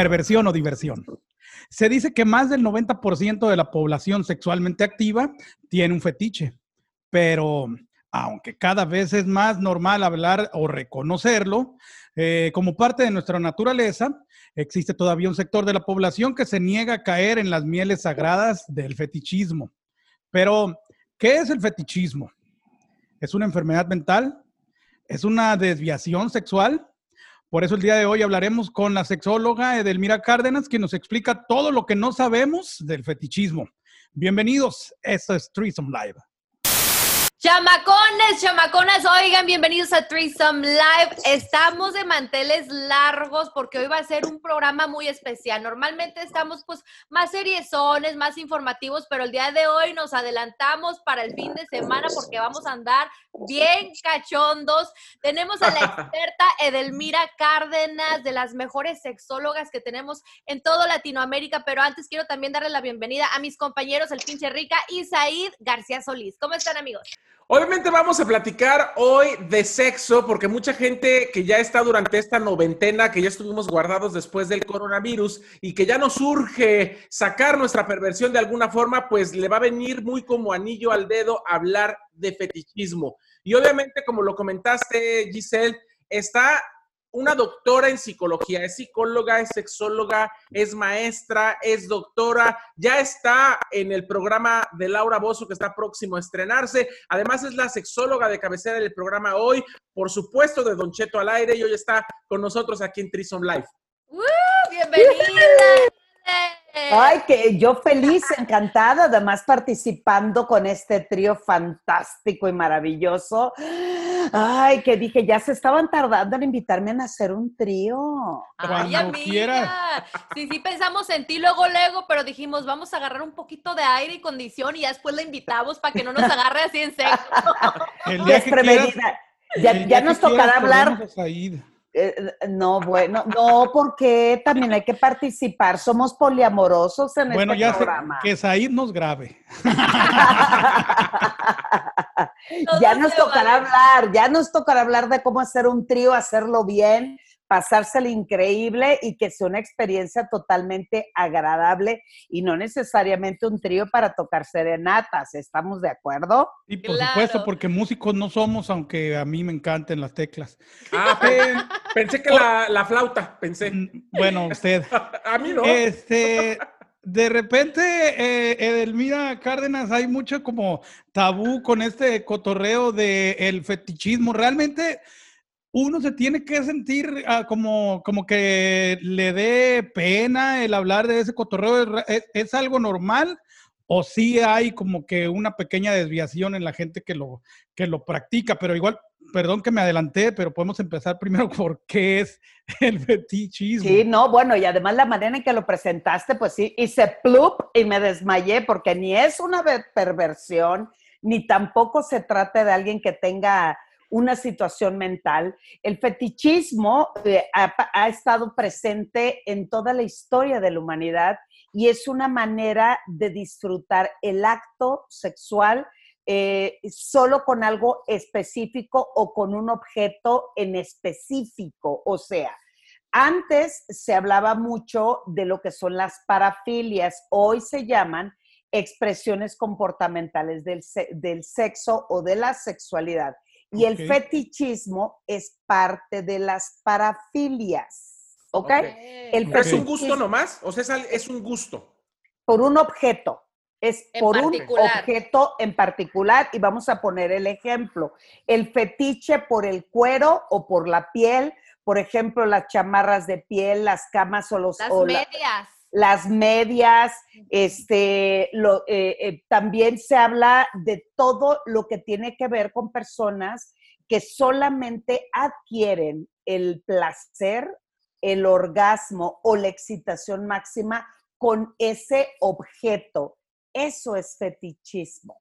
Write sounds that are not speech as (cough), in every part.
perversión o diversión. Se dice que más del 90% de la población sexualmente activa tiene un fetiche, pero aunque cada vez es más normal hablar o reconocerlo, eh, como parte de nuestra naturaleza, existe todavía un sector de la población que se niega a caer en las mieles sagradas del fetichismo. Pero, ¿qué es el fetichismo? ¿Es una enfermedad mental? ¿Es una desviación sexual? Por eso el día de hoy hablaremos con la sexóloga Edelmira Cárdenas, que nos explica todo lo que no sabemos del fetichismo. Bienvenidos, esto es Threesome Live. Chamacones, chamaconas, oigan, bienvenidos a Threesome Live. Estamos de manteles largos porque hoy va a ser un programa muy especial. Normalmente estamos pues más seriezones, más informativos, pero el día de hoy nos adelantamos para el fin de semana porque vamos a andar bien cachondos. Tenemos a la (laughs) experta Edelmira Cárdenas, de las mejores sexólogas que tenemos en todo Latinoamérica, pero antes quiero también darle la bienvenida a mis compañeros, el pinche rica y Said García Solís. ¿Cómo están amigos? Obviamente vamos a platicar hoy de sexo, porque mucha gente que ya está durante esta noventena, que ya estuvimos guardados después del coronavirus y que ya nos surge sacar nuestra perversión de alguna forma, pues le va a venir muy como anillo al dedo hablar de fetichismo. Y obviamente, como lo comentaste, Giselle, está una doctora en psicología, es psicóloga, es sexóloga, es maestra, es doctora, ya está en el programa de Laura Bozo que está próximo a estrenarse. Además es la sexóloga de cabecera del programa hoy, por supuesto de Don Cheto al aire y hoy está con nosotros aquí en Trison Live. ¡Bienvenida! Ay, que yo feliz, encantada, además participando con este trío fantástico y maravilloso. Ay, que dije, ya se estaban tardando en invitarme a hacer un trío. Ay, amiga. Sí, sí pensamos en ti luego, luego, pero dijimos, vamos a agarrar un poquito de aire y condición y ya después la invitamos para que no nos agarre así en seco. Ya nos tocará hablar. Eh, no, bueno, no, porque también hay que participar. Somos poliamorosos en bueno, este ya programa. que Said nos grabe. (laughs) ya nos tocará hablar, ya nos tocará hablar de cómo hacer un trío, hacerlo bien, pasárselo increíble y que sea una experiencia totalmente agradable y no necesariamente un trío para tocar serenatas. ¿Estamos de acuerdo? Y por supuesto, porque músicos no somos, aunque a mí me encanten las teclas. Ah, pensé que la, la, flauta, pensé. Mm, bueno, usted. (laughs) a mí no. Este, de repente, eh, Edelmira Cárdenas, hay mucho como tabú con este cotorreo del el fetichismo. Realmente uno se tiene que sentir ah, como, como que le dé pena el hablar de ese cotorreo. ¿Es, algo normal o sí hay como que una pequeña desviación en la gente que lo, que lo practica? Pero igual, perdón que me adelanté, pero podemos empezar primero (laughs) por qué es el fetichismo. Sí, no, bueno, y además la manera en que lo presentaste, pues sí, hice plup y me desmayé porque ni es una perversión, ni tampoco se trata de alguien que tenga una situación mental. El fetichismo eh, ha, estado presente en toda la historia de la humanidad y es una manera de disfrutar el acto sexual eh, solo con algo específico o con un objeto en específico. O sea, antes se hablaba mucho de lo que son las parafilias, hoy se llaman expresiones comportamentales del, del sexo o de la sexualidad. Y el fetichismo es parte de las parafilias. ¿Ok? El ¿Es un gusto nomás? O sea, es un gusto. Por un objeto. Es por un objeto en particular. Y vamos a poner el ejemplo. El fetiche por el cuero o por la piel. Por ejemplo, las chamarras de piel, las camas o los... Las medias las medias, este, lo, eh, eh, también se habla de todo lo que tiene que ver con personas que solamente adquieren el placer, el orgasmo o la excitación máxima con ese objeto. Eso es fetichismo.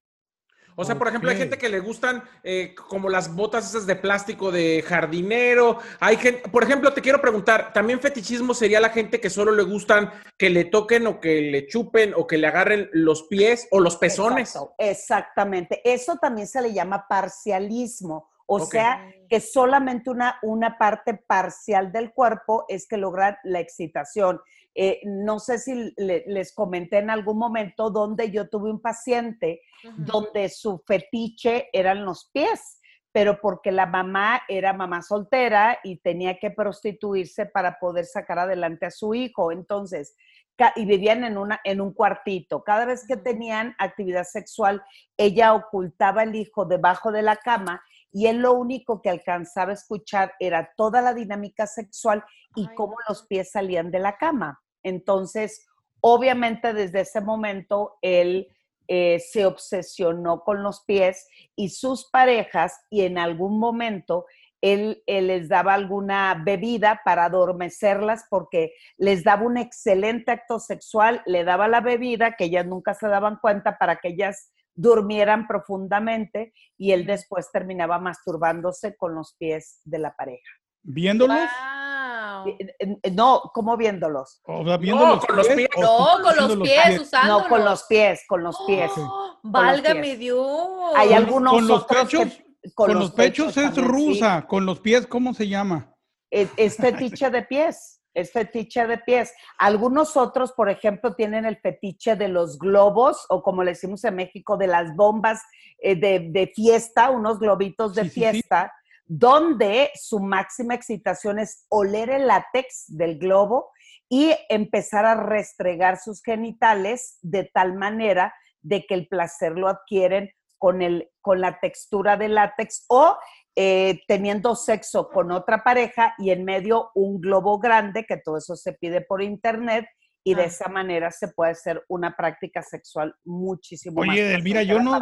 O sea, por ejemplo, hay gente que le gustan eh, como las botas esas de plástico de jardinero. Hay gente, por ejemplo, te quiero preguntar, ¿también fetichismo sería la gente que solo le gustan que le toquen o que le chupen o que le agarren los pies o los pezones? exactamente. Eso también se le llama parcialismo. O sea, que solamente una, una parte parcial del cuerpo es que logra la excitación. Eh, no sé si les comenté en algún momento donde yo tuve un paciente donde su fetiche eran los pies, pero porque la mamá era mamá soltera y tenía que prostituirse para poder sacar adelante a su hijo. Entonces, y vivían en, una, en un cuartito. Cada vez que tenían actividad sexual, ella ocultaba el hijo debajo de la cama y él lo único que alcanzaba a escuchar era toda la dinámica sexual y cómo los pies salían de la cama. Entonces, obviamente desde ese momento él eh, se obsesionó con los pies y sus parejas y en algún momento él, les daba alguna bebida para adormecerlas porque les daba un excelente acto sexual, le daba la bebida que ellas nunca se daban cuenta para que ellas durmieran profundamente y él después terminaba masturbándose con los pies de la pareja. ¿Viéndolos? No, ¿cómo viéndolos? no, con los pies. No, con los pies, usándolos. No, con los pies, con los pies. válgame Dios. Hay algunos con los pechos, con, los, pechos, es rusa, con los pies, ¿cómo se llama? Es, es (laughs) fetiche de pies es fetiche de pies. Algunos otros, por ejemplo, tienen el fetiche de los globos o como le decimos en México, de las bombas eh, de, fiesta, unos globitos de fiesta, donde su máxima excitación es oler el látex del globo y empezar a restregar sus genitales de tal manera de que el placer lo adquieren con, el, con la textura del látex o eh, teniendo sexo con otra pareja y en medio un globo grande, que todo eso se pide por internet, y de ah. esa manera se puede hacer una práctica sexual muchísimo más. Oye, Elvira, yo no.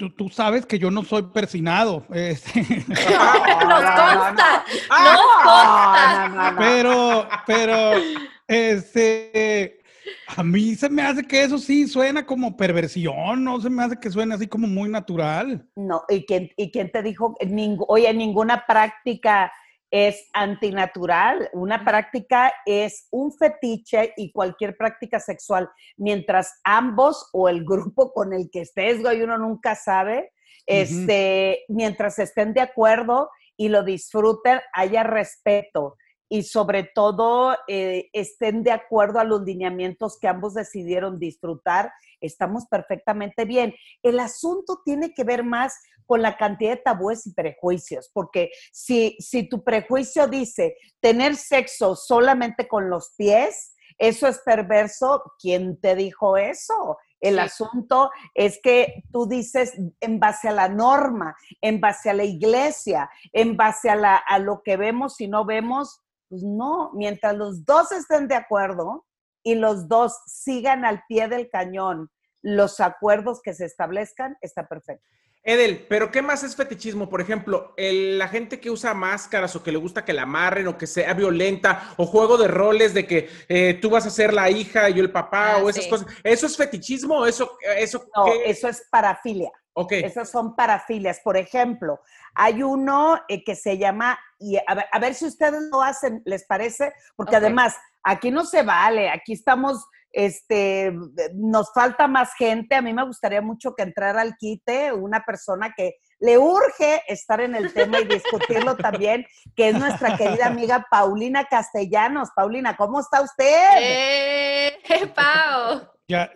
Tú, tú, sabes que yo no soy persinado. Este. (laughs) Nos consta. Nos consta. Pero, pero, este a mí se me hace que eso sí suena como perversión, no se me hace que suene así como muy natural. No, ¿y quién, y quién te dijo? oye, ninguna práctica es antinatural. Una práctica es un fetiche y cualquier práctica sexual, mientras ambos o el grupo con el que estés, güey, uno nunca sabe, este, mientras estén de acuerdo y lo disfruten, haya respeto y sobre todo eh, estén de acuerdo a los lineamientos que ambos decidieron disfrutar, estamos perfectamente bien. El asunto tiene que ver más con la cantidad de tabúes y prejuicios, porque si, si tu prejuicio dice tener sexo solamente con los pies, eso es perverso, ¿quién te dijo eso? El asunto es que tú dices en base a la norma, en base a la iglesia, en base a, la, a lo que vemos y no vemos, pues no, mientras los dos estén de acuerdo y los dos sigan al pie del cañón los acuerdos que se establezcan, está perfecto. Edel, pero ¿qué más es fetichismo? Por ejemplo, la gente que usa máscaras o que le gusta que la amarren o que sea violenta o juego de roles de que eh, tú vas a ser la hija y yo el papá ah, o esas cosas. ¿Eso es fetichismo o eso, eso No, eso es parafilia. Ok. Esas son parafilias. Por ejemplo, hay uno eh, que se llama, y a ver, si ustedes lo hacen, ¿les parece? Porque además, aquí no se vale, aquí estamos, este, nos falta más gente. A mí me gustaría mucho que entrara al quite una persona que le urge estar en el tema y discutirlo también, que es nuestra querida amiga Paulina Castellanos. Paulina, ¿cómo está usted? ¡Eh, Pau! Ya,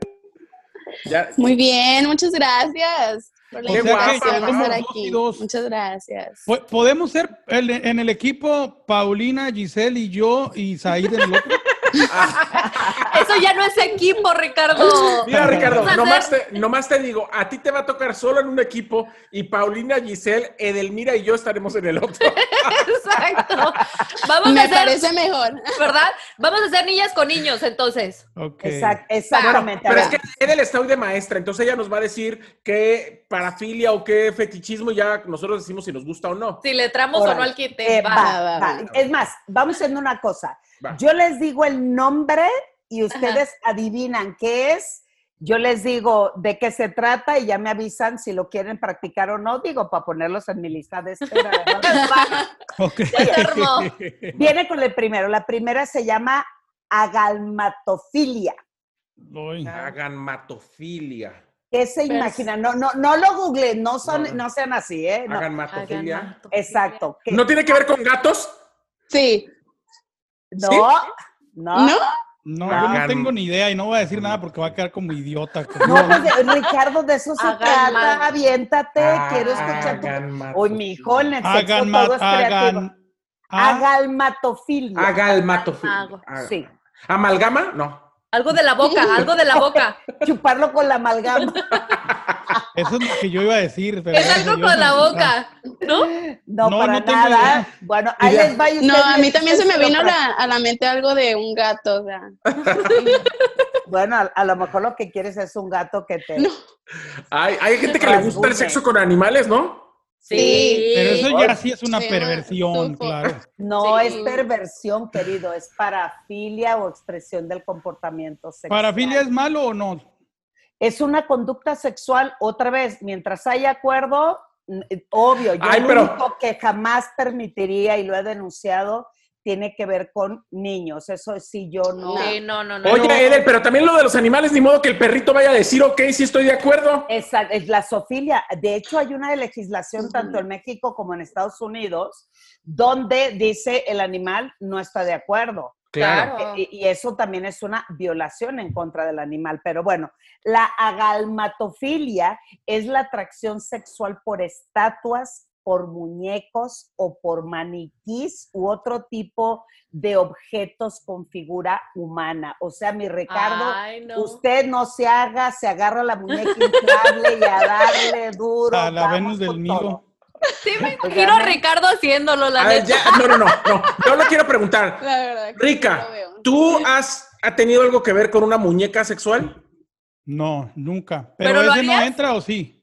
muy bien, muchas gracias. Por la aquí. Muchas gracias. ¿Podemos ser en el equipo Paulina, Giselle y yo y Said en el otro? (laughs) Eso ya no es equipo, Ricardo. Mira, Ricardo, nomás te, digo, a ti te va a tocar solo en un equipo y Paulina, Giselle, Edelmira y yo estaremos en el otro. (laughs) Exacto. Vamos Me parece mejor. ¿Verdad? Vamos a ser niñas con niños, entonces. exactamente. pero es que Edel está hoy de maestra, entonces ella nos va a decir qué parafilia o qué fetichismo ya nosotros decimos si nos gusta o no. Si le tramos o no al quite. Eh, es más, vamos haciendo una cosa. Yo les digo el nombre y ustedes adivinan qué es. yo les digo de qué se trata y ya me avisan si lo quieren practicar o no, digo, para ponerlos en mi lista de espera. (laughs) Viene con el primero. La primera se llama agalmatofilia. Agalmatofilia. ¿Qué se imagina? No, no, no lo googleen, no, son, no, sean así, ¿eh? Agalmatofilia. Exacto. ¿No tiene que ver con gatos? Sí. No, no. ¿No? No, yo no tengo ni idea y no voy a decir nada porque va a quedar como idiota. No, pues Ricardo, de eso se trata. Aviéntate, quiero escuchar tu. Uy, mi hijo, en el sexo todo es creativo. Agalmatofilia. Agalmatofilia. Sí. ¿Amalgama? No. Algo de la boca, algo de la boca. (laughs) Chuparlo con la amalgama. (laughs) Eso es lo que yo iba a decir. es algo con la boca, ¿no? No, no para nada. Bueno, ahí les va. No, a mí también se me vino a la mente algo de un gato. O sea. (laughs) bueno, a, lo mejor lo que quieres es un gato que te... Hay, hay gente que le gusta el sexo con animales, ¿no? Sí. Pero eso ya sí es una perversión, claro. No es perversión, querido, es parafilia o expresión del comportamiento sexual. ¿Parafilia es malo o no? Es una conducta sexual, otra vez, mientras haya acuerdo, obvio, yo lo único que jamás permitiría y lo he denunciado tiene que ver con niños. Eso sí, yo no. Sí, no, no, no. Oye, Edel, pero también lo de los animales, ni modo que el perrito vaya a decir, ok, sí estoy de acuerdo. Esa, es la sofilia. De hecho, hay una legislación tanto en México como en Estados Unidos donde dice el animal no está de acuerdo. Claro. Y, y, eso también es una violación en contra del animal. Pero bueno, la agalmatofilia es la atracción sexual por estatuas, por muñecos o por maniquís u otro tipo de objetos con figura humana. O sea, mi Ricardo, usted no se haga, se agarra la muñeca (laughs) inflable y a darle duro. A la Venus del Nilo. Sí, me imagino a Ricardo haciéndolo, la ver, no, no, no, no. Yo lo quiero preguntar. (laughs) Rica, ¿tú has tenido algo que ver con una muñeca sexual? No, nunca. ¿Pero, ¿Pero ese no entra o sí?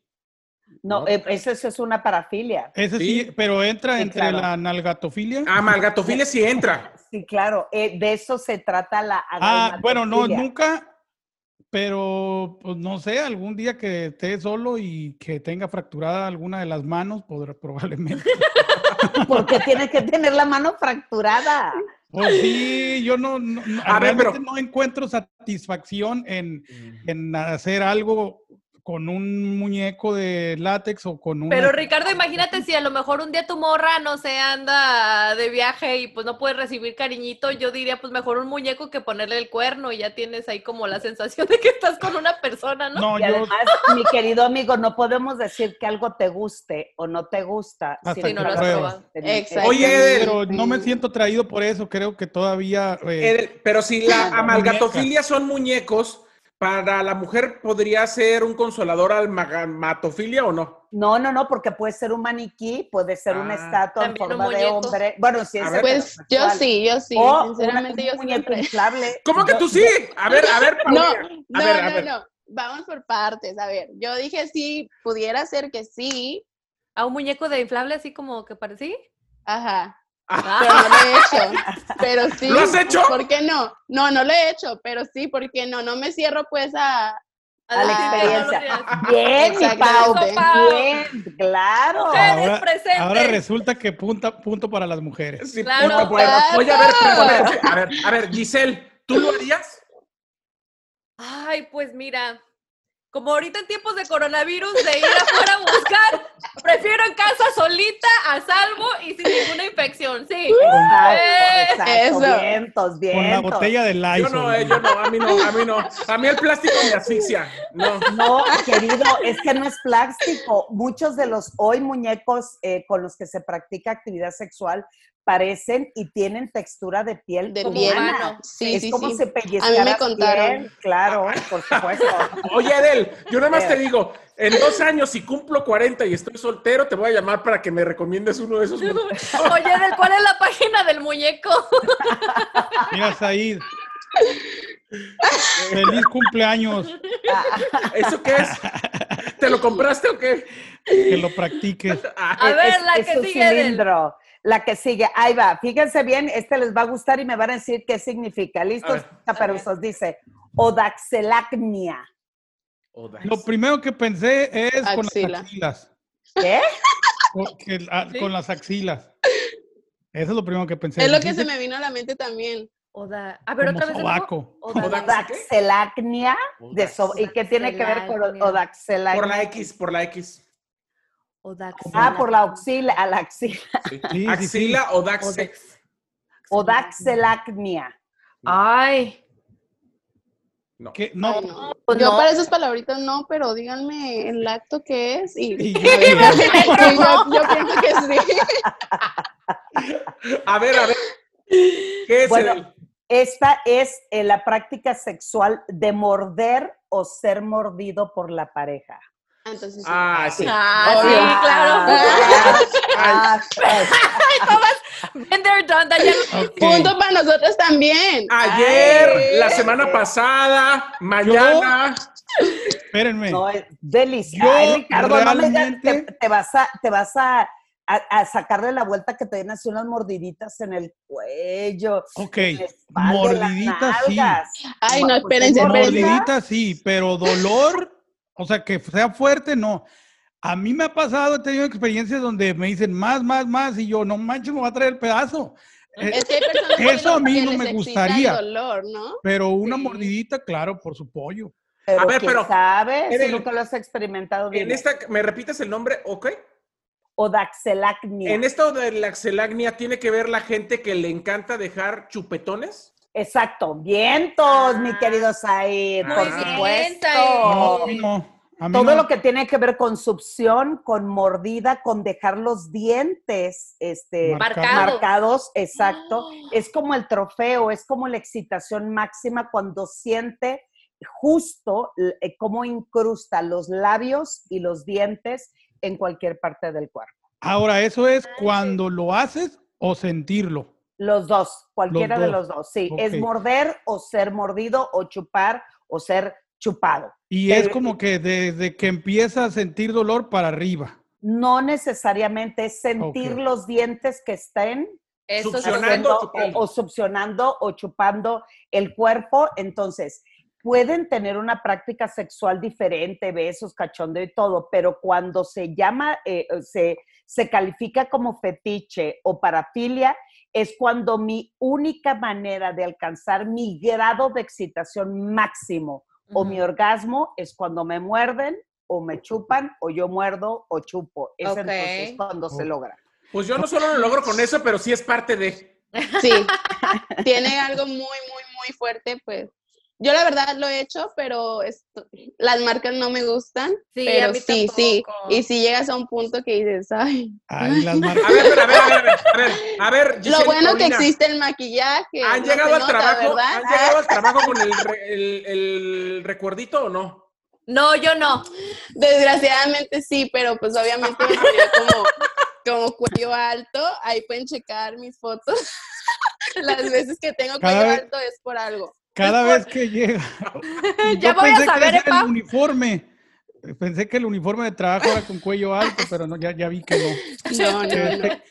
No, eh, eso, es una parafilia. Ese sí, pero entra entre la nalgatofilia. Ah, malgatofilia sí entra. Sí, claro, eh, de eso se trata la Ah, bueno, no, nunca, pero pues no sé, algún día que esté solo y que tenga fracturada alguna de las manos, podrá, (laughs) probablemente. Porque tiene que tener la mano fracturada. Pues sí, yo no, no, a ver, pero... no encuentro satisfacción en, en hacer algo con un muñeco de látex o con un... Pero Ricardo, imagínate si a lo mejor un día tu morra, no sé, anda de viaje y pues no puede recibir cariñito, yo diría pues mejor un muñeco que ponerle el cuerno y ya tienes ahí como la sensación de que estás con una persona, ¿no? no y además, mi querido amigo, no podemos decir que algo te guste o no te gusta. si no lo has probado. Oye, pero no me siento traído por eso, creo que todavía... Eh, pero si la amalgatofilia son muñecos ¿Para la mujer podría ser un consolador al matofilia o no? No, no, no, porque puede ser un maniquí, puede ser una ah. estatua en forma de hombre. Bueno, si es Pues yo sí, yo sí. Sinceramente, yo muñeco inflable. ¿Cómo que tú sí? A ver, a ver, No, no, no, no. Vamos por partes. A ver, yo dije sí, pudiera ser que sí. ¿A un muñeco de inflable así como que parecía? Ajá. Pero no lo he hecho. Pero sí. ¿Lo has hecho? ¿Por qué no? No, no lo he hecho, pero sí, ¿por qué no? No me cierro pues a, a la experiencia. Bien, mi Pau, bien, claro. Ahora, ahora, resulta que punta, punto para las mujeres. Sí, claro, Oye, a ver, a ver, a ver, Giselle, ¿tú lo harías? Ay, pues mira, como ahorita en tiempos de coronavirus, de ir afuera a buscar, prefiero en casa solita, a salvo y sin ninguna infección, sí. Exacto, eh, Eso. vientos, vientos. Con la botella de Lysol. Yo no, eh, yo no, a mí no, a mí no. A mí el plástico me asfixia, no. No, querido, es que no es plástico. Muchos de los hoy muñecos eh, con los que se practica actividad sexual parecen y tienen textura de piel de piel. Sí, es sí, como sí. se pellizcara A mí me contaron. claro, por supuesto. (laughs) Oye, Edel, yo nada más te digo, en dos años, si cumplo 40 y estoy soltero, te voy a llamar para que me recomiendes uno de esos. (laughs) Oye, Edel, ¿cuál es la página del muñeco? (laughs) Mira, Said. Feliz cumpleaños. ¿Eso qué es? ¿Te lo compraste o qué? Que lo practiques. A ver, la que sigue. Cilindro. La que sigue, ahí va. Fíjense bien, este les va a gustar y me van a decir qué significa. ¿Listos? Caperuzos dice, odaxelacnia. Lo primero que pensé es con las axilas. ¿Qué? Con, que- Sí. con las axilas. Eso es lo primero que pensé. Es lo que se me vino a la mente también. Oda- A ver, como otra vez. de nuevo. sobaco. Oda- Oda- Odaxelacnia. De so- ¿Y qué tiene que ver con Odaxelacnia. odaxelacnia? Por la X, por la X. Odaxila. Ah, por la axila, a la axila. Sí. Sí, sí, Axila o daxe. Odax- Odaxelacnia. Ay. No. No, Ay, no. Pues Yo no. para esas palabritas no, pero díganme el acto que es y, y y (laughs) yo yo, quiero. yo pienso que sí. A ver, a ver. ¿Qué es Bueno, el- Esta es eh, la práctica sexual de morder o ser mordido por la pareja. Entonces, sí. Ah, sí. Ah, sí, claro. Ah, ah, done ya- Ok. Punto para nosotros también. Ayer, Ay. la semana pasada, mañana. Espérenme. no, es delicioso. Ricardo, no me digas, te, realmente- te vas a, te vas a, a, a sacarle la vuelta que te den así unas mordiditas en el cuello, Ok. en la espalda, en las Mordidita sí. Ay, no, Pues, espérense, es espérense. Mordidita sí, pero dolor, o sea, que sea fuerte, no. A mí me ha pasado, he tenido experiencias donde me dicen más, más, más, y yo, no manches, me va a traer el pedazo. Eh, Es que hay personas que Eso a mí no me gustaría. El dolor, ¿no? pero una Sí. mordidita, claro, por su pollo. Pero A ver, ¿quién pero- sabe? Si nunca lo has experimentado En bien. esta, ¿me repites el nombre? ¿Ok? Odaxelacnia. En la axelagnia, ¿tiene que ver la gente que le encanta dejar chupetones? Exacto, vientos, mi Ah, querido Said, por bien, supuesto. Said. No, no. A mí Todo no. lo que tiene que ver con succión, con mordida, con dejar los dientes este, Marcado. marcados, exacto. Es como el trofeo, es como la excitación máxima cuando siente justo eh, cómo incrusta los labios y los dientes en cualquier parte del cuerpo. Ahora, eso es cuando lo haces o sentirlo. Los dos, cualquiera de dos. los dos. Sí, es morder o ser mordido o chupar o ser chupado. Y es como que desde que empieza a sentir dolor para arriba. No necesariamente es sentir los dientes que estén. Succionando, o, o succionando o chupando el cuerpo. Entonces, pueden tener una práctica sexual diferente, besos, cachondeo y todo, pero cuando se llama, eh, se, se califica como fetiche o parafilia, es cuando mi única manera de alcanzar mi grado de excitación máximo o mi orgasmo es cuando me muerden o me chupan o yo muerdo o chupo. Es entonces cuando se logra. Pues yo no solo lo logro con eso, pero sí es parte de. Sí, (laughs) tiene algo muy, muy, muy fuerte, pues. Yo la verdad lo he hecho, pero esto- las marcas no me gustan. Sí, a pero mí sí, sí. Y si llegas a un punto que dices, ay. Ay, las (laughs) marcas. A ver, pero a ver, a ver, a ver, a ver, a ver, Lo Giselle bueno que existe el maquillaje. ¿Han no llegado al nota, trabajo? ¿verdad? ¿Han llegado al trabajo con el, re- el, el recuerdito o no? No, yo no. Desgraciadamente sí, pero pues obviamente me ponía como, como cuello alto. Ahí pueden checar mis fotos. (laughs) Las veces que tengo cuello alto es por algo. Cada vez que llega. (laughs) Ya yo voy a pensé que saber, ese era el uniforme. Pensé que el uniforme de trabajo era con cuello alto, pero no, ya, ya vi que no. No, (laughs) no, no. Este,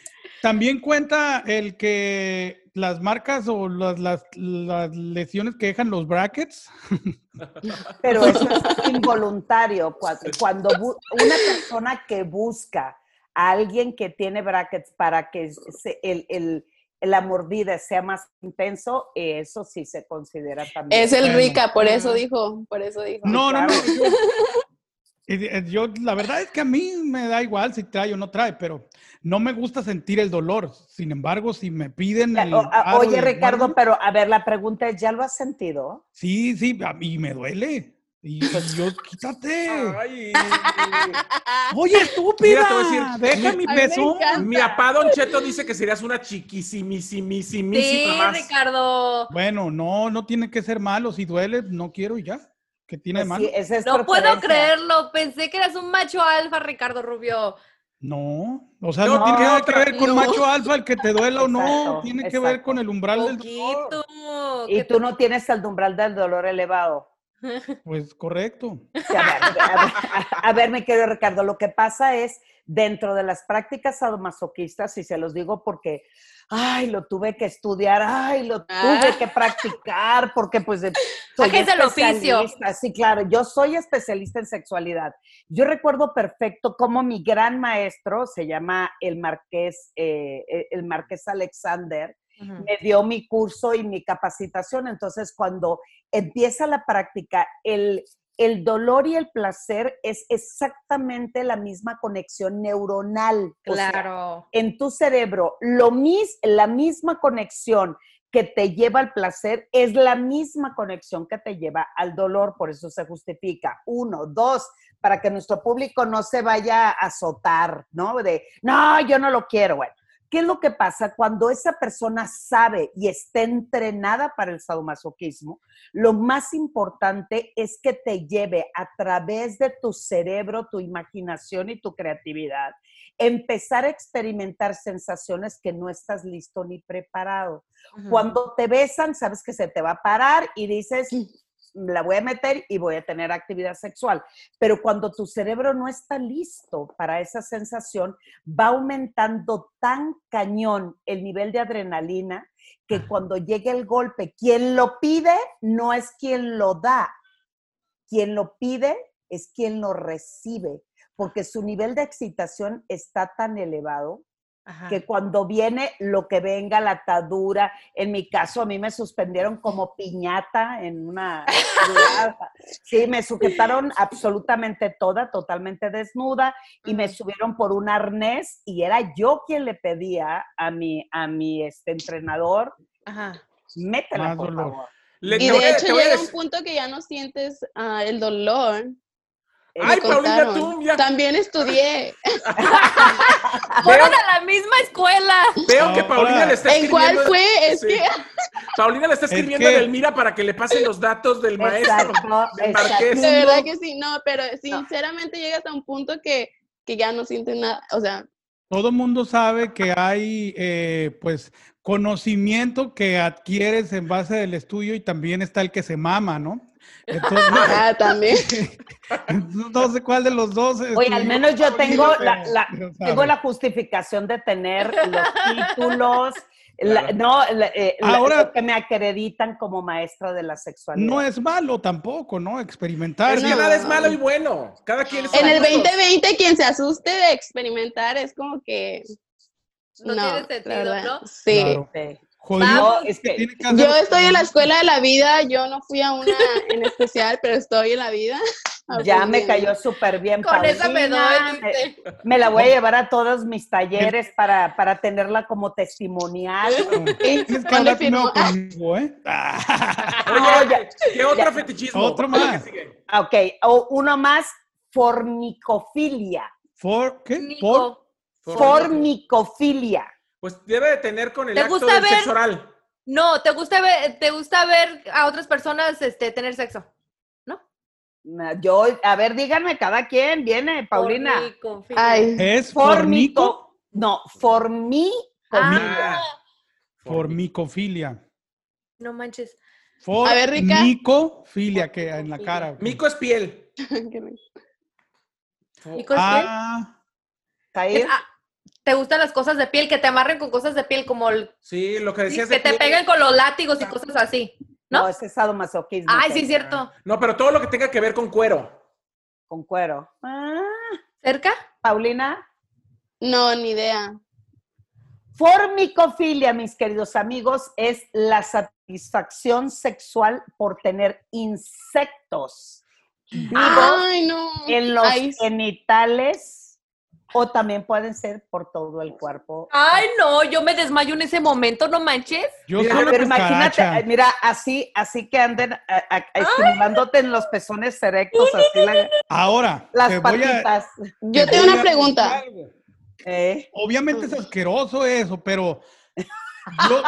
También cuenta el que las marcas o las, las, las lesiones que dejan los brackets. (laughs) Pero eso es involuntario. Cuando, una persona que busca a alguien que tiene brackets para que se- el, el- la mordida sea más intenso, eso sí se considera también. Es el rica, por eso dijo, por eso dijo. No, no, no. Yo, (laughs) y- eh, yo, la verdad es que a mí me da igual si trae o no trae, pero no me gusta sentir el dolor. Sin embargo, si me piden el O- Oye, Ricardo, pero a ver, la pregunta es, ¿ya lo has sentido? sí, sí, a mí me duele. Y, yo, quítate. Ay, (laughs) Oye, estúpida, Mira, te voy a decir, deja mi- encanta. mi papá Don Cheto dice que serías una chiquisimisimisimísima Sí, más. Ricardo. Bueno, no, no tiene que ser malo. Si duele, no quiero y ya. ¿Qué tiene de Pues malo? sí, esa es No puedo creerlo. Pensé que eras un macho alfa, Ricardo Rubio. No, o sea, No, no, tiene nada que ver con no. macho alfa, el que te duela o no. Exacto, Tiene que ver exacto. con el umbral del dolor. Poquito. Y tú no tienes el umbral del dolor elevado. (laughs) Pues correcto. Sí, a, ver, a, ver, a ver, mi querido Ricardo, lo que pasa es dentro de las prácticas sadomasoquistas, y se los digo porque, ay, lo tuve que estudiar, ay, lo tuve Ah. que practicar, porque pues de- soy Ajá, es el oficio. especialista. Sí, claro, yo soy especialista en sexualidad. Yo recuerdo perfecto cómo mi gran maestro, se llama el Marqués, eh, eh, el Marqués Alexander, Me dio mi curso y mi capacitación. Entonces, cuando empieza la práctica, el, el dolor y el placer es exactamente la misma conexión neuronal. O sea, Claro. en tu cerebro, lo mis, la misma conexión que te lleva al placer es la misma conexión que te lleva al dolor, por eso se justifica. Uno, dos, para que nuestro público no se vaya a azotar, ¿no? De, no, yo no lo quiero. Bueno, ¿qué es lo que pasa cuando esa persona sabe y está entrenada para el sadomasoquismo? Lo más importante es que te lleve a través de tu cerebro, tu imaginación y tu creatividad empezar a experimentar sensaciones que no estás listo ni preparado. Cuando te besan, sabes que se te va a parar y dices, la voy a meter y voy a tener actividad sexual. Pero cuando tu cerebro no está listo para esa sensación, va aumentando tan cañón el nivel de adrenalina que cuando llegue el golpe, quien lo pide no es quien lo da, quien lo pide es quien lo recibe, porque su nivel de excitación está tan elevado Ajá. que cuando viene lo que venga, la atadura, en mi caso a mí me suspendieron como piñata en una... (laughs) sí, me sujetaron absolutamente toda, totalmente desnuda, y me subieron por un arnés y era yo quien le pedía a mi, a mi este, entrenador, Ajá. métela Más por dolor. favor. Le- Y voy de a- hecho llega un punto que ya no sientes ah, el dolor. Eh, Ay, Paulina, tú, ya. También estudié. Fueron a la misma escuela. Veo que Paulina le está ¿En escribiendo. cuál fue? Es Sí. que Paulina le está Es escribiendo a Delmira para que le pasen los datos del maestro. Exacto, del marqués. exacto. de verdad que sí, no, pero sinceramente llegas a un punto que, que ya no sientes nada. O sea, Todo mundo sabe que hay, eh, pues, conocimiento que adquieres en base del estudio y también está el que se mama, ¿no? Entonces, (laughs) ah, también. (laughs) no sé cuál de los dos. Oye, al menos yo tengo la, tengo la justificación de tener los (laughs) títulos, la- no, la- eh, Ahora- que me acreditan como maestra de la sexualidad. No es malo tampoco, ¿no? Experimentar. Es que No. nada es malo y bueno. Cada quien es En el gustos. 2020, quien se asuste de experimentar es como que. No tiene sentido, ¿no? Sí. Claro. Sí. Jodido Vamos, es que tiene que hacer- Yo estoy en la escuela de la vida, yo no fui a una en especial, pero estoy en la vida. Ya me cayó súper bien. Con esa me Paulina. doy. Me, la voy a llevar a todos mis talleres para, para tenerla como testimonial. Que ¿Dónde hablar firmó? primero conmigo, ¿eh? Ah, (laughs) Oye, Oye, ¿qué otro ya. fetichismo? Otro ¿Cuál es más. que sigue? Ok, o uno más, fornicofilia. ¿For qué? Fornicofilia. Pues debe de tener con el ¿Te acto gusta del ver? sexo oral. No, ¿te gusta ver, te gusta ver a otras personas este, tener sexo? Na- Yo, a ver, díganme cada quien, viene, Paulina. Ay, ¿Es? Formico, no, formi, Ah, Formicofilia. no manches. A ver, Rica. Formicofilia, que en la cara. Mico es piel. (laughs) Nico, ¿es Ah, Jair. ¿Te gustan las cosas de piel? Que te amarren con cosas de piel, como el- Sí, lo que decías que de te piel. peguen con los látigos y cosas así. No, ¿no? ese es sadomasoquismo. Ay, sí, cierto. No, pero todo lo que tenga que ver con cuero. Con cuero. Ah, ¿Cerca? Paulina. No, ni idea. Formicofilia, mis queridos amigos, es la satisfacción sexual por tener insectos vivos Ay, no. en los Ay, genitales o también pueden ser por todo el cuerpo. Ay, no, yo me desmayo en ese momento, no manches. yo Mira, Pero imagínate, mira, así, así que anden a- a- estimulándote en los pezones erectos, así la- Ahora, te las voy a- patitas. Yo te tengo voy una a pregunta. ¿eh? Obviamente es asqueroso eso, pero yo-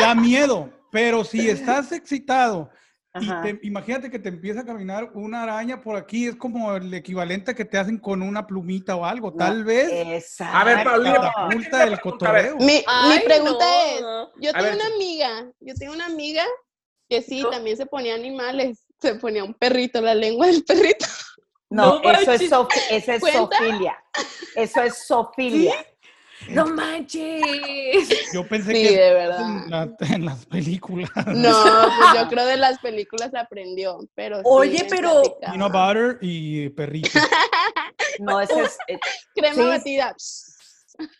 da miedo. Pero si estás excitado y te- imagínate que te empieza a caminar una araña por aquí, es como el equivalente que te hacen con una plumita o algo. Tal vez Exacto. A ver, Paulina, catapulta el cotorreo. Mi, mi Ay, pregunta no, es, no. yo A tengo ver, una sí. amiga, yo tengo una amiga que sí, ¿No? también se ponía animales, se ponía un perrito, la lengua del perrito. No, No eso es, esa es sofilia. Eso es sofilia. No manches. Yo pensé Sí, que de en, verdad. la- en las películas. No, pues yo (laughs) creo de las películas aprendió, pero sí, Oye, me pero-. Peanut butter y perrito. (laughs) No, ese es. eh, Crema Sí. batida.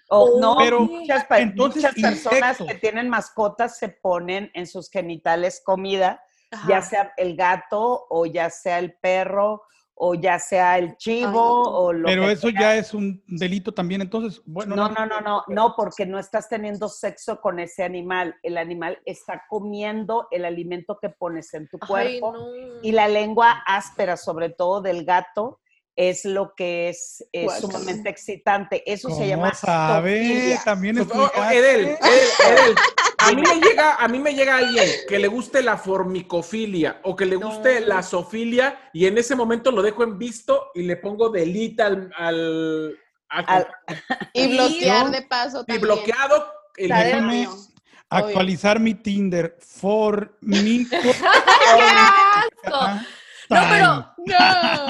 o no, Pero, muchas, entonces, muchas personas insectos. que tienen mascotas se ponen en sus genitales comida, ya sea el gato o ya sea el perro o ya sea el chivo Ay, o lo Pero que eso ya es un delito también, entonces, bueno. No, no, no, no, no, porque no estás teniendo sexo con ese animal. El animal está comiendo el alimento que pones en tu Ay, cuerpo no. y la lengua áspera, sobre todo del gato, es lo que es, eh, sumamente excitante. Eso se ¿Cómo llama sabe? También Oh, oh, estudiaste. Edel, Edel, Edel, a mí me llega, a mí me llega alguien que le guste la formicofilia o que le guste No. la zoofilia y en ese momento lo dejo en visto y le pongo delita al, al, al- Al- (laughs) Y bloquear de paso y bloqueado. el- Déjame Obvio. actualizar mi Tinder. Formico. (laughs) asco! No, pero, No.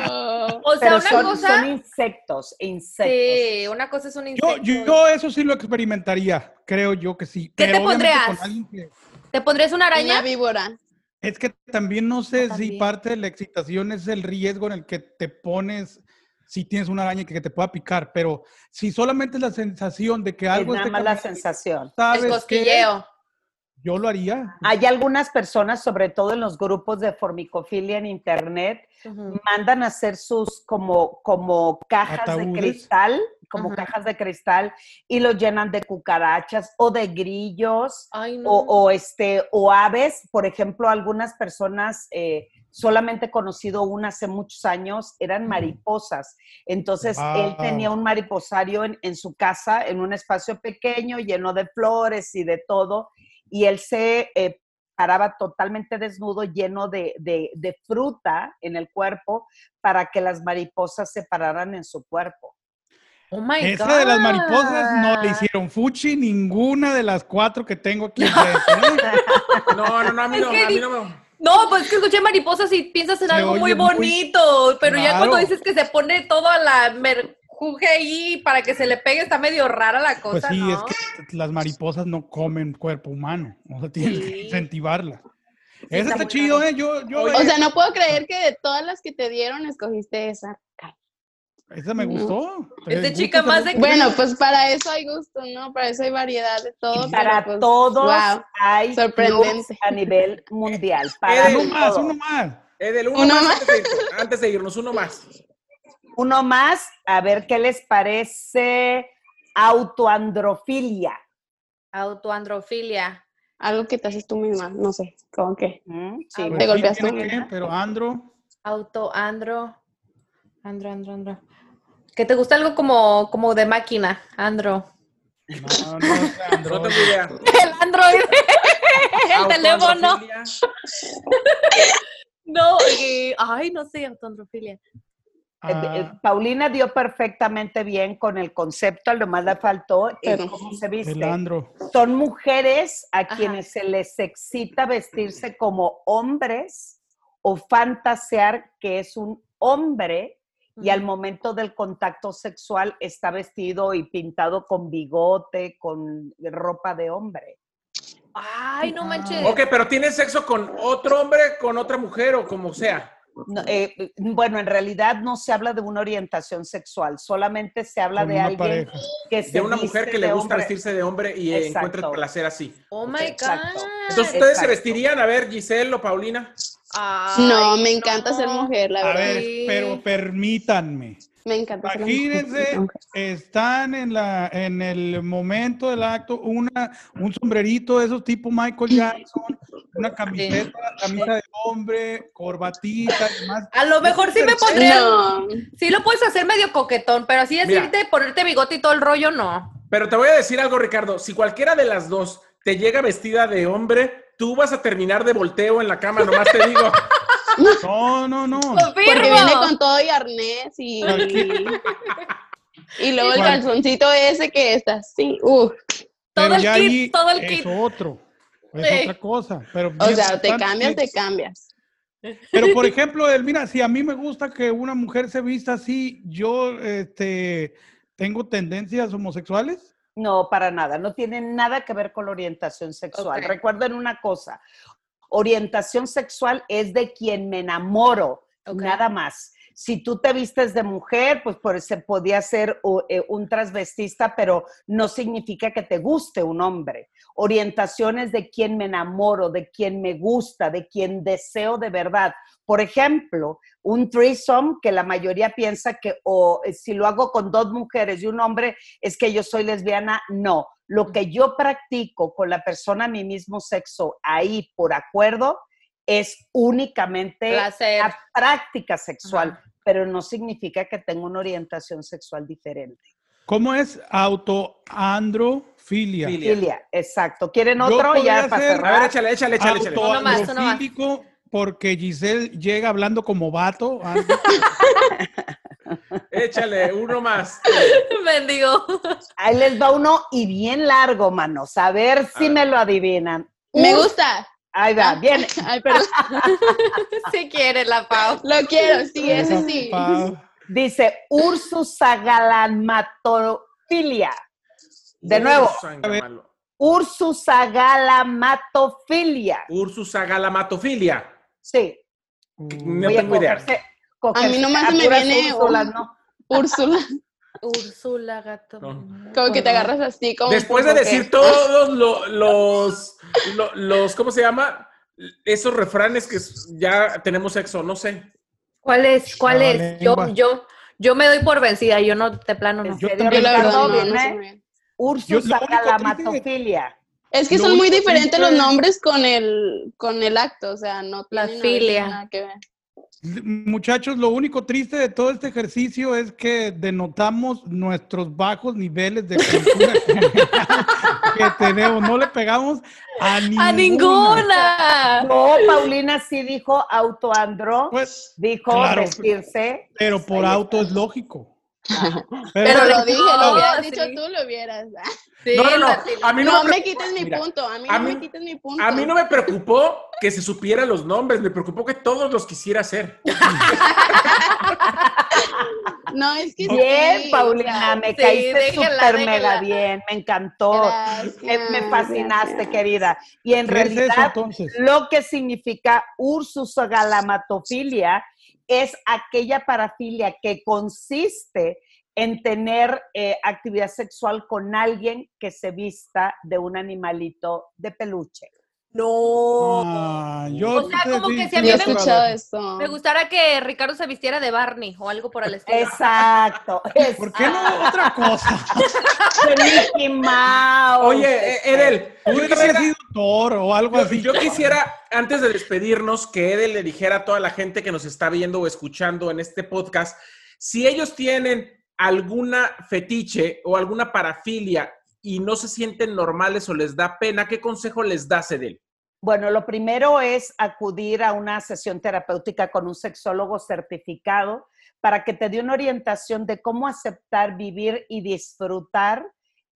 O sea, Pero una son, cosa. son insectos, insectos. Sí, una cosa es un Yo, insecto. yo, yo eso sí lo experimentaría. Creo yo que sí. ¿Qué te Pero pondrías? que- ¿Te pondrías una araña? Una víbora. Es que también no sé si parte de la excitación es el riesgo en el que te pones si tienes una araña que, que te pueda picar, pero si solamente es la sensación de que Es algo nada esté más la sensación. ¿sabes El cosquilleo. Yo lo haría. Hay algunas personas, sobre todo en los grupos de formicofilia en internet, mandan a hacer sus como, como cajas de cristal, como cajas de cristal, y los llenan de cucarachas o de grillos Ay, no. o, o, este, o aves. Por ejemplo, algunas personas, eh, solamente he conocido una hace muchos años, eran mariposas. Entonces, él tenía un mariposario en, en su casa, en un espacio pequeño, lleno de flores y de todo, y él se eh, paraba totalmente desnudo, lleno de, de- de fruta en el cuerpo, para que las mariposas se pararan en su cuerpo. Oh my Esa de las mariposas no le hicieron fuchi ninguna de las cuatro que tengo aquí. (laughs) ¿eh? No, no, no, a mí no, a mí no me... No, pues es que escuché mariposas y piensas en Se algo muy muy- bonito, pero ya cuando dices que se pone toda la merjuje ahí para que se le pegue, está medio rara la Pues cosa, sí, ¿no? es que las mariposas no comen cuerpo humano. O sea, tienes que Sí. incentivarlas. está Esa está chido. ¿eh? Yo, yo, O sea, no puedo creer que de todas las que te dieron escogiste esa. esa me no. gustó. Es de Eh, chica más de- algo- Bueno, pues para eso hay gusto, ¿no? Para eso hay variedad de todo. Para pues, todos wow. hay sorprendente. a nivel mundial. (laughs) Para Uno Uno más, uno más. Edel, uno, Uno más, de antes de irnos, uno más. Uno más, a ver qué les parece autoandrofilia. Autoandrofilia. Algo que te haces tú misma, no sé, como que. ¿Mm? Sí, Te golpeas tú. pero Andro. Autoandro. Andro, andro, andro. Que te gusta algo como, como de máquina, andro. No, no, Andro. No idea. El Android. El teléfono. (laughs) No, eh, ay, no sé, autoandrofilia. Eh, eh, Ah, Paulina dio perfectamente bien con el concepto, lo más le faltó es Pero- cómo se el viste. Andro. Son mujeres a Ajá. quienes se les excita vestirse como hombres o fantasear que es un hombre y al momento del contacto sexual está vestido y pintado con bigote, con ropa de hombre. Ay, no manches. Ok, pero ¿tienes sexo con otro hombre, con otra mujer o como sea? No, eh, bueno, en realidad no se habla de una orientación sexual, solamente se habla Con de una alguien pareja. que se De una mujer que le gusta hombre. vestirse de hombre y eh, Exacto. encuentra placer así. Oh my Exacto. God. Entonces, ¿ustedes se vestirían? A ver, Giselle o Paulina. No, me encanta ser mujer, la A verdad. ver, Sí. pero permítanme. Me encanta ser Imagínense, (laughs) mujer. están en, la, en el momento del acto, una, un sombrerito de esos tipo Michael Jackson, una camiseta, camisa de hombre, corbatita y demás. A lo mejor sí me pondría. No, Sí lo puedes hacer medio coquetón, pero así Mira. decirte, ponerte bigote y todo el rollo, no. Pero te voy a decir algo, Ricardo. Si cualquiera de las dos te llega vestida de hombre, tú vas a terminar de volteo en la cama, nomás te digo. (laughs) No, no, no. porque viene con todo y arnés y. Y luego el calzoncito ese que está así. Todo el kit, todo el es kit. otro, es Sí. otra cosa. Pero o sea, te cambias, te cambias. Pero, por ejemplo, Elmira, si a mí me gusta que una mujer se vista así, yo este, tengo tendencias homosexuales. No, para nada. No tiene nada que ver con la orientación sexual. Recuerden una cosa. Orientación sexual es de quien me enamoro, nada más. Si tú te vistes de mujer, pues por se podía ser eh, un transvestista, pero no significa que te guste un hombre. Orientación es de quien me enamoro, de quien me gusta, de quien deseo de verdad. Por ejemplo, un threesome que la mayoría piensa que o eh, si lo hago con dos mujeres y un hombre es que yo soy lesbiana, no. Lo que yo practico con la persona de mi mismo sexo ahí por acuerdo es únicamente Placer. la práctica sexual, Ajá. pero no significa que tenga una orientación sexual diferente. ¿Cómo es autoandrofilia? Filia. Exacto. ¿Quieren otro? Ya para A ver, échale, échale, échale, échale. Uno más, uno más. Autoandrofílico porque Giselle llega hablando como vato. (laughs) Échale, uno más. (laughs) Bendigo. Ahí les va uno y bien largo, manos. A ver si me lo adivinan. Me gusta. Ahí va, Ah. bien. (laughs) Ay, perdón. Si quiere la Pau. Lo quiero, sí, ese sí. Dice Ursus agalamatofilia. De nuevo. Ursus agalamatofilia. Ursus agalamatofilia. Sí. No Oye, tengo idea. cogerse- A mí nomás me viene Úrsulas, un- ¿no? Úrsula. (laughs) Úrsula, gato. No. Como que te agarras así, como. Después de que- decir todos lo- los, lo- los, ¿cómo se llama? Esos refranes que ya tenemos sexo, no sé. ¿Cuál es? ¿Cuál es? Yo, lengua. yo, yo me doy por vencida, yo no, de plano no. ¿En Yo la verdad no, Bien, no ¿eh? Yo- Es que son muy diferentes los es- nombres con el, con el acto, o sea, no La filia. nada que ver. Muchachos, lo único triste de todo este ejercicio es que denotamos nuestros bajos niveles de cultura (laughs) que tenemos. No le pegamos a ninguna. ¡A ninguna! No, Paulina sí dijo autoandro, Pues, dijo claro. vestirse. pero por auto es lógico. (laughs) Pero lo dije, lo hubieras sí. dicho tú, lo hubieras. (laughs) Sí, No, no, A mí no, No me, quites mi mira, punto, a mí a no me quites mi punto. A mí no me preocupó que se supiera los nombres, me preocupó que todos los quisiera hacer. (laughs) No, es que Bien, sí, Paulina, me caíste súper mega bien, me encantó. gracias, Eh, me fascinaste, gracias. querida. Y en ¿Qué es eso realidad, lo que significa Ursus galamatofilia es aquella parafilia que consiste en tener eh, actividad sexual con alguien que se vista de un animalito de peluche. No. Ah, yo O sea, como que si a mí he me escuchado esto. Me gustaría que Ricardo se vistiera de Barney o algo por el estilo. Exacto. (laughs) ¿Por qué no otra cosa? (laughs) Mickey Mouse. Oye, eh, Edel, haber quisiera, sido Thor o algo yo- así. yo quisiera, antes de despedirnos, que Edel le dijera a toda la gente que nos está viendo o escuchando en este podcast, si ellos tienen alguna fetiche o alguna parafilia y no se sienten normales o les da pena, ¿qué consejo les das, Edel? Bueno, lo primero es acudir a una sesión terapéutica con un sexólogo certificado para que te dé una orientación de cómo aceptar, vivir y disfrutar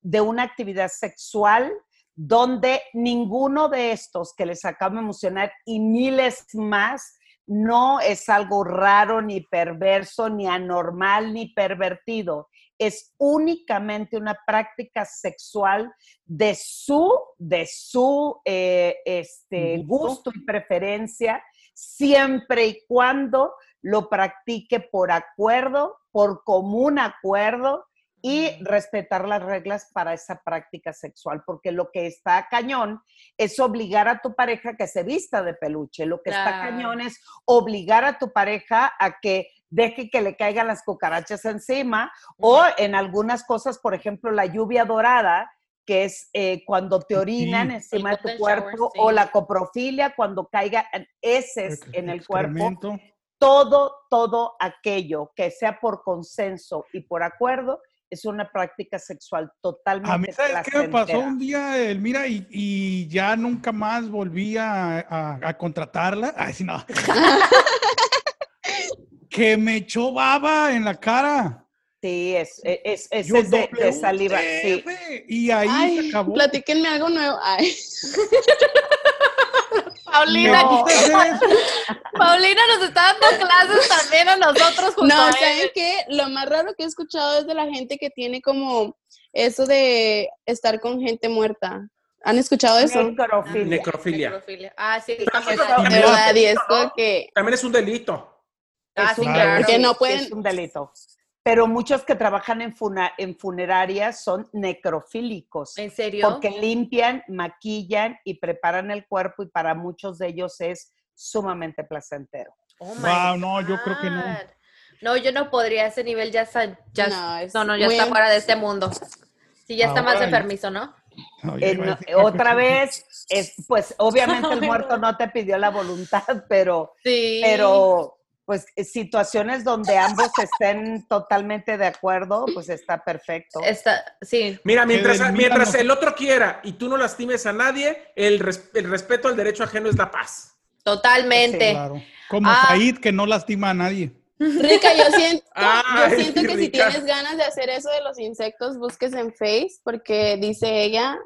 de una actividad sexual donde ninguno de estos que les acabo de mencionar y miles más no es algo raro, ni perverso, ni anormal, ni pervertido. Es únicamente una práctica sexual de su, de su eh, este, Gusto. gusto y preferencia, siempre y cuando lo practique por acuerdo, por común acuerdo y respetar las reglas para esa práctica sexual, porque lo que está cañón es obligar a tu pareja que se vista de peluche, lo que está Claro. cañón es obligar a tu pareja a que deje que le caigan las cucarachas encima o en algunas cosas, por ejemplo, la lluvia dorada, que es eh, cuando te orinan Sí. encima de tu cuerpo, shower, sí. o la coprofilia, cuando caiga heces en el cuerpo, todo, todo aquello que sea por consenso y por acuerdo es una práctica sexual totalmente A mí, ¿sabes qué me pasó un día, Elmira? Y, y ya nunca más volví a, a- a contratarla. (laughs) Ay, sí, no. (laughs) que me echó baba en la cara. Sí, es, es, es, Yo es de, saliva, sí. Y ahí se acabó. platíquenme algo nuevo. Ay. (laughs) Paulina. (laughs) Paulina nos está dando clases también a nosotros junto No, a ¿saben qué? Lo más raro que he escuchado es de la gente que tiene como eso de estar con gente muerta. ¿Han escuchado eso? Necrofilia. Necrofilia. Necrofilia. Ah, sí. También- verdad, y es como que... También es un delito. Ah, Es sí, un claro. delito, Que no pueden- Es un delito. Pero muchos que trabajan en, funa- en funerarias son necrofílicos. ¿En serio? Porque limpian, maquillan y preparan el cuerpo y para muchos de ellos es sumamente placentero. Oh my Wow, no, yo creo que no. No, yo no podría, ese nivel ya está, ya, No, no, es no, ya está fuera de este mundo. Sí, ya está más Ahora, enfermizo, ¿no? Eh, no, decir- otra vez, es, pues obviamente (laughs) el muerto no. no te pidió la voluntad, pero, Sí. pero pues situaciones donde ambos estén totalmente de acuerdo, pues está perfecto. Está, sí. Mira, mientras, mientras el otro quiera y tú no lastimes a nadie, el, res- el respeto al derecho ajeno es la paz. Totalmente. Claro. Como Ah. Said, que no lastima a nadie. Rica, yo siento, (laughs) Ay, yo siento que si tienes ganas de hacer eso de los insectos, busques en Face, porque dice ella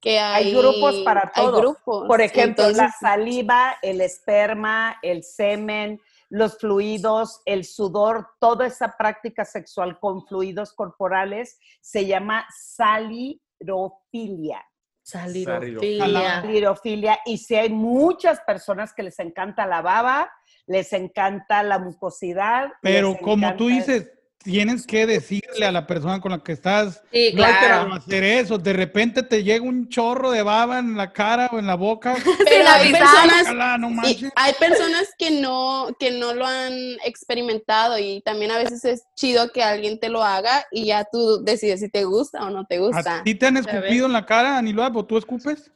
que hay, Hay grupos para hay todo. grupos. Por ejemplo, la saliva, el esperma, el semen, los fluidos, el sudor, toda esa práctica sexual con fluidos corporales se llama salirofilia. Salirofilia. Salirofilia. Y si hay muchas personas que les encanta la baba, les encanta la mucosidad. Pero como tú dices, tienes que decirle a la persona con la que estás Sí, No hay claro. no hacer eso. De repente te llega un chorro de baba en la cara o en la boca. (laughs) pero hay personas, no y hay personas que no, que no lo han experimentado y también a veces es chido que alguien te lo haga y ya tú decides si te gusta o no te gusta. ¿A ti te han escupido en la cara, Anilua? ¿O tú escupes?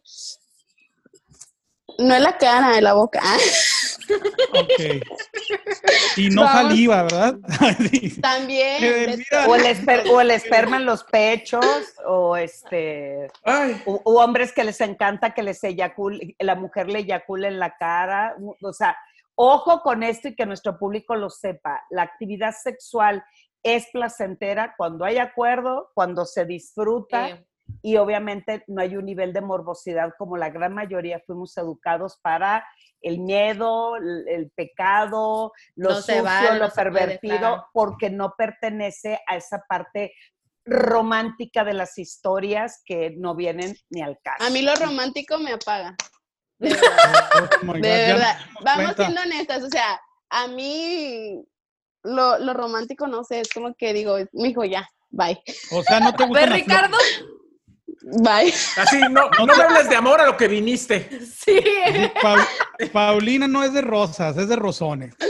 No en la cara, en la boca. (laughs) Ok. Y no Vamos. saliva, ¿verdad? (laughs) También. Eh, O el, esper- o el esperma en los pechos, o este, u hombres que les encanta que les eyacule, la mujer le eyacule en la cara. O sea, ojo con esto y que nuestro público lo sepa. La actividad sexual es placentera cuando hay acuerdo, cuando se disfruta Sí. Y obviamente no hay un nivel de morbosidad como la gran mayoría fuimos educados para el miedo, el, el pecado, lo No sucio, vale, lo no puede, pervertido, porque no pertenece a esa parte romántica de las historias que no vienen ni al caso. A mí lo romántico me apaga. (laughs) De verdad. Oh De verdad. Vamos siendo honestas. O sea, a mí lo, lo romántico, no sé, es como que digo, mijo, ya, bye. O sea, no te (laughs) gusta. Ricardo, Bye. así, no, (laughs) no me hables de amor a lo que viniste. sí. Paulina no es de rosas, es de rosones. (laughs)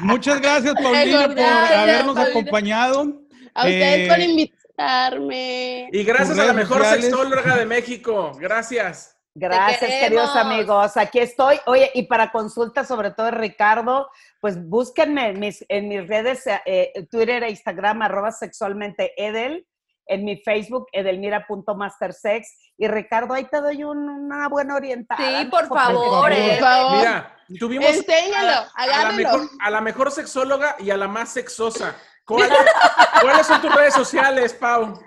Muchas gracias, Paulina, por habernos Paulina. acompañado. A ustedes por Eh, invitarme. Y gracias a la mejor sexóloga de México. Gracias. Gracias, queridos amigos. Aquí estoy. Oye, y para consultas, sobre todo de Ricardo, pues búsquenme en mis, en mis redes, eh, Twitter e Instagram, arroba sexualmente Edel, en mi Facebook, edelmira.mastersex. Y Ricardo, ahí te doy un- una buena orientada. Sí, por favor, Por eh. favor. Mira, tuvimos Enséñalo, a, a la mejor, a la mejor sexóloga y a la más sexosa. ¿Cuáles, (laughs) cuáles son tus redes sociales, Pau?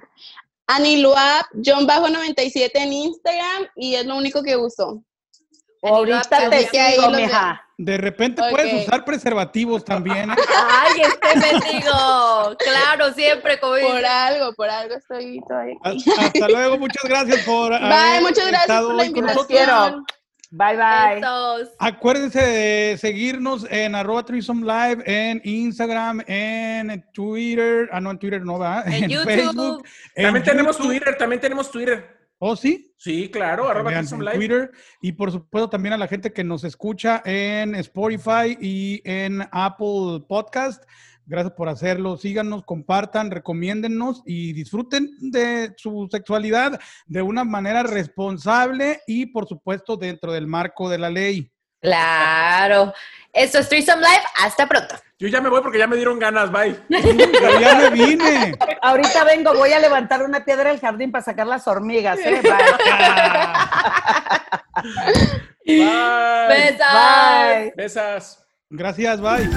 Aniluap, John Bajo 97 en Instagram y es lo único que uso. Ahorita te sigo, mija. De repente puedes usar preservativos también. ¿eh? (laughs) Ay, este mendigo. Claro, siempre, como Por algo, por algo estoy todavía aquí. Hasta hasta luego, muchas gracias por Bye, haber muchas gracias estado por la invitación. nosotros. Bye, bye. Besos. Acuérdense de seguirnos en arroba Threesome Live, en Instagram, en Twitter, ah no, en Twitter no va, En (laughs) YouTube. Facebook. en También tenemos YouTube. Twitter, también tenemos Twitter. ¿Oh, sí? Sí, claro, arroba en Live. Twitter y por supuesto también a la gente que nos escucha en Spotify y en Apple Podcast. Gracias por hacerlo. Síganos, compartan, recomiéndennos y disfruten de su sexualidad de una manera responsable y por supuesto dentro del marco de la ley. Claro. Esto es Threesome Live. Hasta pronto. Yo ya me voy porque ya me dieron ganas, bye. (laughs) Pero ya me vine. Ahorita vengo, voy a levantar una piedra del jardín para sacar las hormigas. ¿eh? (laughs) Bye. Bye. Besos. Bye. Besas. Gracias, bye.